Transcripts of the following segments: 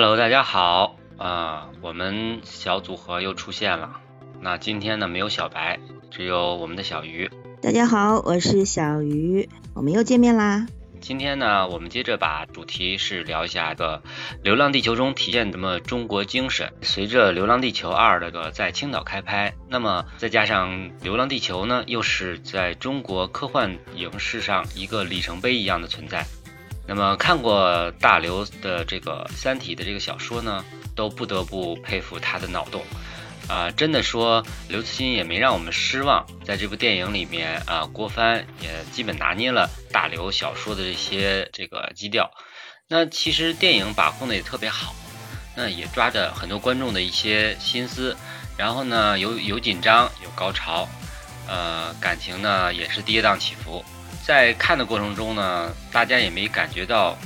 Hello，大家好啊，我们小组合又出现了。那今天呢，没有小白，只有我们的小鱼。大家好，我是小鱼，我们又见面啦。今天呢，我们接着把主题是聊一下个《流浪地球》中体现什么中国精神。随着《流浪地球二》这个在青岛开拍，那么再加上《流浪地球》呢，又是在中国科幻影视上一个里程碑一样的存在。那么看过大刘的这个《三体》的这个小说呢，都不得不佩服他的脑洞。啊，真的说刘慈欣也没让我们失望，在这部电影里面啊，郭帆也基本拿捏了大刘小说的这些这个基调。那其实电影把控的也特别好，那也抓着很多观众的一些心思，然后呢有有紧张有高潮，呃感情呢也是跌宕起伏。在看的过程中呢，大家也没感觉到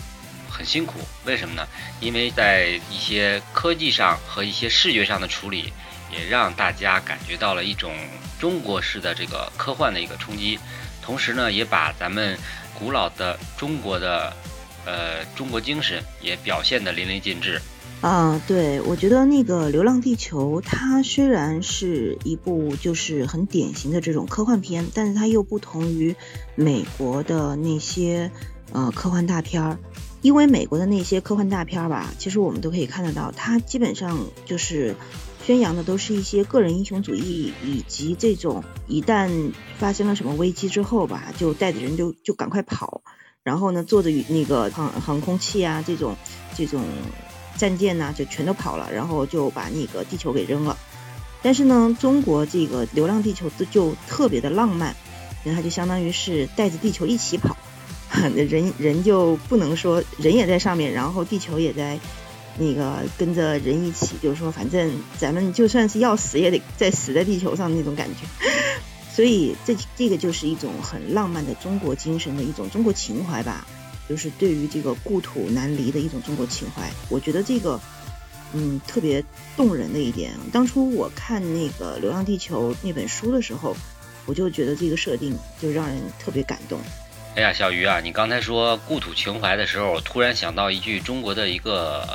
很辛苦，为什么呢？因为在一些科技上和一些视觉上的处理。也让大家感觉到了一种中国式的这个科幻的一个冲击，同时呢，也把咱们古老的中国的呃中国精神也表现得淋漓尽致。啊，对，我觉得那个《流浪地球》它虽然是一部就是很典型的这种科幻片，但是它又不同于美国的那些呃科幻大片儿，因为美国的那些科幻大片儿吧，其实我们都可以看得到，它基本上就是。宣扬的都是一些个人英雄主义，以及这种一旦发生了什么危机之后吧，就带着人就就赶快跑，然后呢，坐着那个航航空器啊，这种这种战舰呐，就全都跑了，然后就把那个地球给扔了。但是呢，中国这个《流浪地球》就特别的浪漫，它就相当于是带着地球一起跑，人人就不能说人也在上面，然后地球也在。那个跟着人一起，就是说，反正咱们就算是要死，也得在死在地球上那种感觉。所以这这个就是一种很浪漫的中国精神的一种中国情怀吧，就是对于这个故土难离的一种中国情怀。我觉得这个嗯特别动人的一点。当初我看那个《流浪地球》那本书的时候，我就觉得这个设定就让人特别感动。哎呀，小鱼啊，你刚才说故土情怀的时候，我突然想到一句中国的一个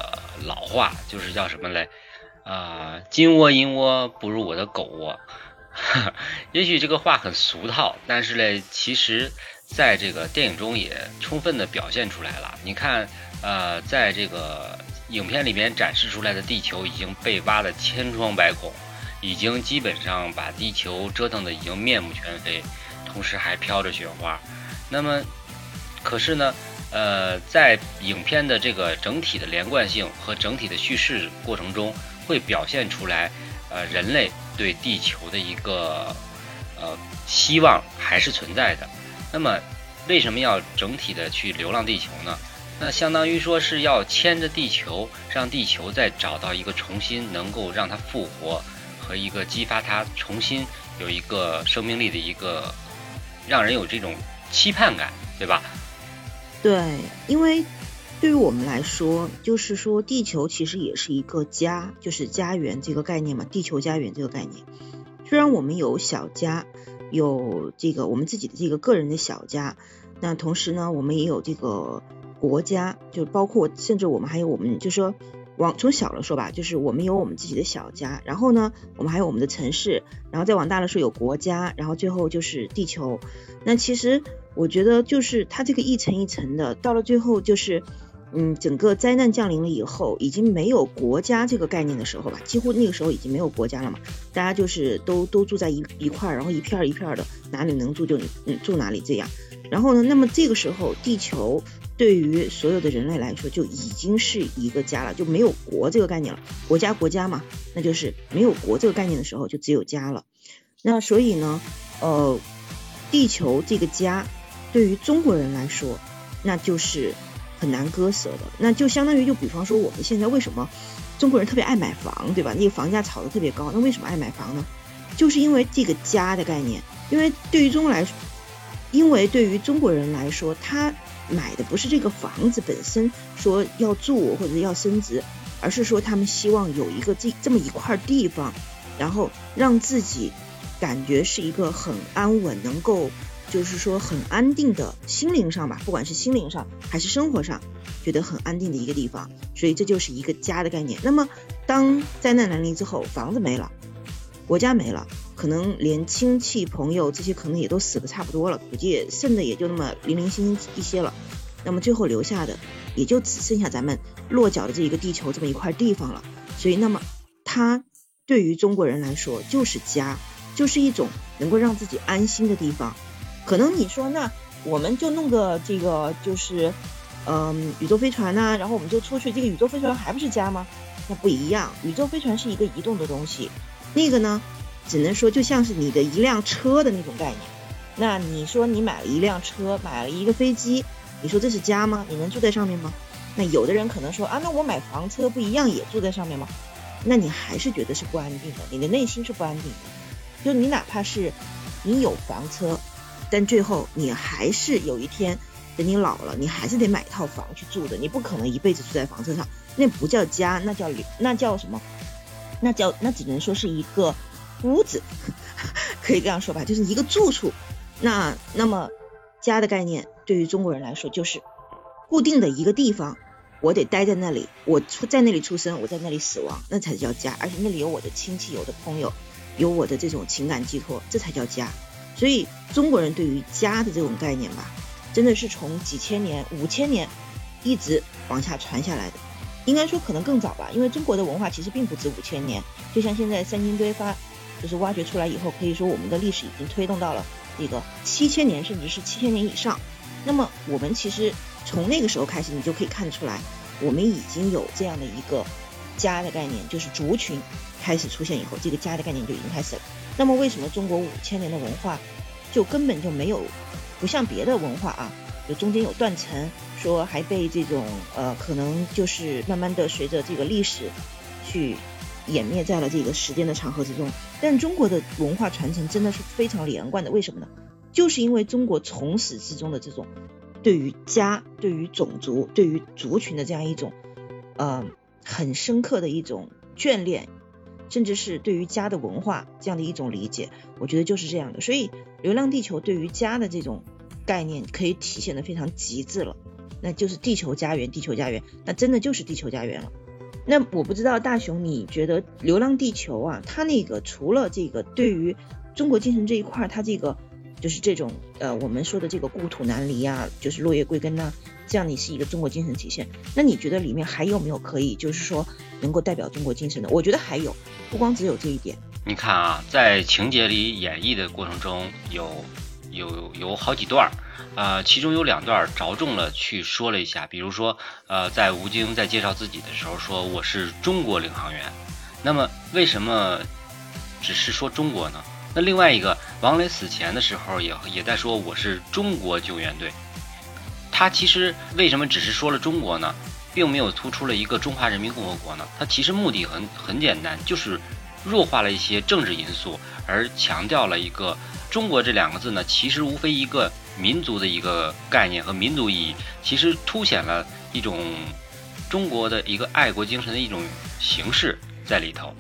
老话，就是叫什么嘞？啊，金窝银窝不如我的狗窝。也许这个话很俗套，但是嘞，其实在这个电影中也充分的表现出来了。你看，呃，在这个影片里面展示出来的地球已经被挖得千疮百孔，已经基本上把地球折腾的已经面目全非，同时还飘着雪花。那么，可是呢，呃，在影片的这个整体的连贯性和整体的叙事过程中，会表现出来，呃，人类对地球的一个呃希望还是存在的。那么，为什么要整体的去流浪地球呢？那相当于说是要牵着地球，让地球再找到一个重新能够让它复活和一个激发它重新有一个生命力的一个，让人有这种。期盼感，对吧？对，因为对于我们来说，就是说地球其实也是一个家，就是家园这个概念嘛，地球家园这个概念。虽然我们有小家，有这个我们自己的这个个人的小家，那同时呢，我们也有这个国家，就包括甚至我们还有我们，就说往从小了说吧，就是我们有我们自己的小家，然后呢，我们还有我们的城市，然后再往大了说有国家，然后最后就是地球。那其实我觉得就是它这个一层一层的，到了最后就是，嗯，整个灾难降临了以后，已经没有国家这个概念的时候吧，几乎那个时候已经没有国家了嘛，大家就是都都住在一一块儿，然后一片一片的，哪里能住就嗯住哪里这样。然后呢，那么这个时候地球对于所有的人类来说就已经是一个家了，就没有国这个概念了，国家国家嘛，那就是没有国这个概念的时候就只有家了。那所以呢，呃。地球这个家，对于中国人来说，那就是很难割舍的。那就相当于，就比方说，我们现在为什么中国人特别爱买房，对吧？那个房价炒得特别高，那为什么爱买房呢？就是因为这个家的概念。因为对于中国来说，因为对于中国人来说，他买的不是这个房子本身说要住或者要升值，而是说他们希望有一个这这么一块地方，然后让自己。感觉是一个很安稳，能够就是说很安定的心灵上吧，不管是心灵上还是生活上，觉得很安定的一个地方，所以这就是一个家的概念。那么当灾难来临之后，房子没了，国家没了，可能连亲戚朋友这些可能也都死的差不多了，估计剩的也就那么零零星星一些了。那么最后留下的也就只剩下咱们落脚的这一个地球这么一块地方了。所以，那么它对于中国人来说就是家，就是一种能够让自己安心的地方。可能你说，那我们就弄个这个，就是，嗯，宇宙飞船呐，然后我们就出去，这个宇宙飞船还不是家吗？那不一样，宇宙飞船是一个移动的东西，那个呢，只能说就像是你的一辆车的那种概念。那你说你买了一辆车，买了一个飞机，你说这是家吗？你能住在上面吗？那有的人可能说啊，那我买房车不一样也住在上面吗？那你还是觉得是不安定的，你的内心是不安定的。就你哪怕是你有房车。但最后你还是有一天，等你老了，你还是得买一套房去住的。你不可能一辈子住在房车上，那不叫家，那叫那叫什么？那叫那只能说是一个屋子，可以这样说吧，就是一个住处。那那么家的概念对于中国人来说就是固定的一个地方，我得待在那里，我出在那里出生，我在那里死亡，那才叫家。而且那里有我的亲戚，有的朋友，有我的这种情感寄托，这才叫家。所以中国人对于家的这种概念吧，真的是从几千年、五千年一直往下传下来的。应该说可能更早吧，因为中国的文化其实并不止五千年。就像现在三星堆发，就是挖掘出来以后，可以说我们的历史已经推动到了这个七千年，甚至是七千年以上。那么我们其实从那个时候开始，你就可以看得出来，我们已经有这样的一个家的概念，就是族群开始出现以后，这个家的概念就已经开始了。那么为什么中国五千年的文化就根本就没有不像别的文化啊，就中间有断层，说还被这种呃可能就是慢慢的随着这个历史去湮灭在了这个时间的长河之中。但中国的文化传承真的是非常连贯的，为什么呢？就是因为中国从始至终的这种对于家、对于种族、对于族群的这样一种呃很深刻的一种眷恋。甚至是对于家的文化这样的一种理解，我觉得就是这样的。所以，《流浪地球》对于家的这种概念可以体现的非常极致了，那就是地球家园，地球家园，那真的就是地球家园了。那我不知道大雄，你觉得《流浪地球》啊，它那个除了这个对于中国精神这一块，它这个就是这种呃我们说的这个故土难离啊，就是落叶归根呐。这样你是一个中国精神体现，那你觉得里面还有没有可以，就是说能够代表中国精神的？我觉得还有，不光只有这一点。你看啊，在情节里演绎的过程中，有有有好几段儿，呃，其中有两段着重了去说了一下，比如说，呃，在吴京在介绍自己的时候说我是中国领航员，那么为什么只是说中国呢？那另外一个王磊死前的时候也也在说我是中国救援队。他其实为什么只是说了中国呢，并没有突出了一个中华人民共和国呢？他其实目的很很简单，就是弱化了一些政治因素，而强调了一个中国这两个字呢，其实无非一个民族的一个概念和民族意义，其实凸显了一种中国的一个爱国精神的一种形式在里头。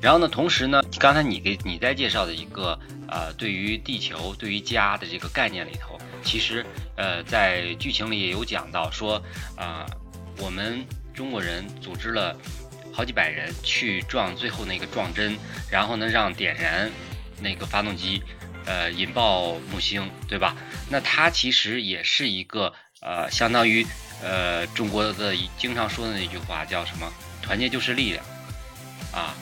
然后呢，同时呢，刚才你给你在介绍的一个呃，对于地球、对于家的这个概念里头。其实，呃，在剧情里也有讲到说，啊，我们中国人组织了好几百人去撞最后那个撞针，然后呢，让点燃那个发动机，呃，引爆木星，对吧？那它其实也是一个，呃，相当于，呃，中国的经常说的那句话叫什么？团结就是力量，啊，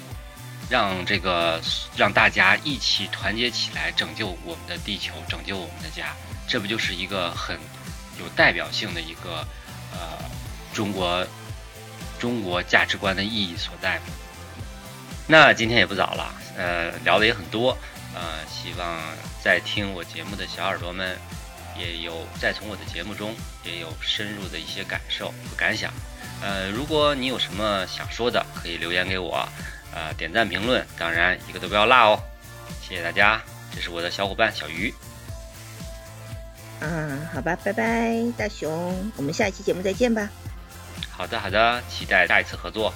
让这个让大家一起团结起来，拯救我们的地球，拯救我们的家。这不就是一个很有代表性的一个呃中国中国价值观的意义所在吗？那今天也不早了，呃，聊的也很多，呃，希望在听我节目的小耳朵们也有在从我的节目中也有深入的一些感受和感想。呃，如果你有什么想说的，可以留言给我，呃，点赞评论，当然一个都不要落哦。谢谢大家，这是我的小伙伴小鱼。嗯，好吧，拜拜，大熊，我们下一期节目再见吧。好的，好的，期待下一次合作。